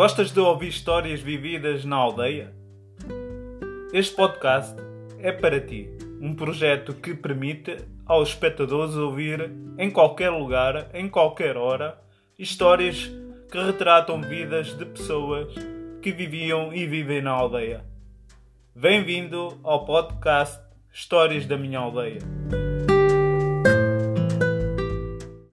Gostas de ouvir histórias vividas na aldeia? Este podcast é para ti. Um projeto que permite aos espectadores ouvir em qualquer lugar, em qualquer hora, histórias que retratam vidas de pessoas que viviam e vivem na aldeia. Bem-vindo ao podcast Histórias da Minha Aldeia.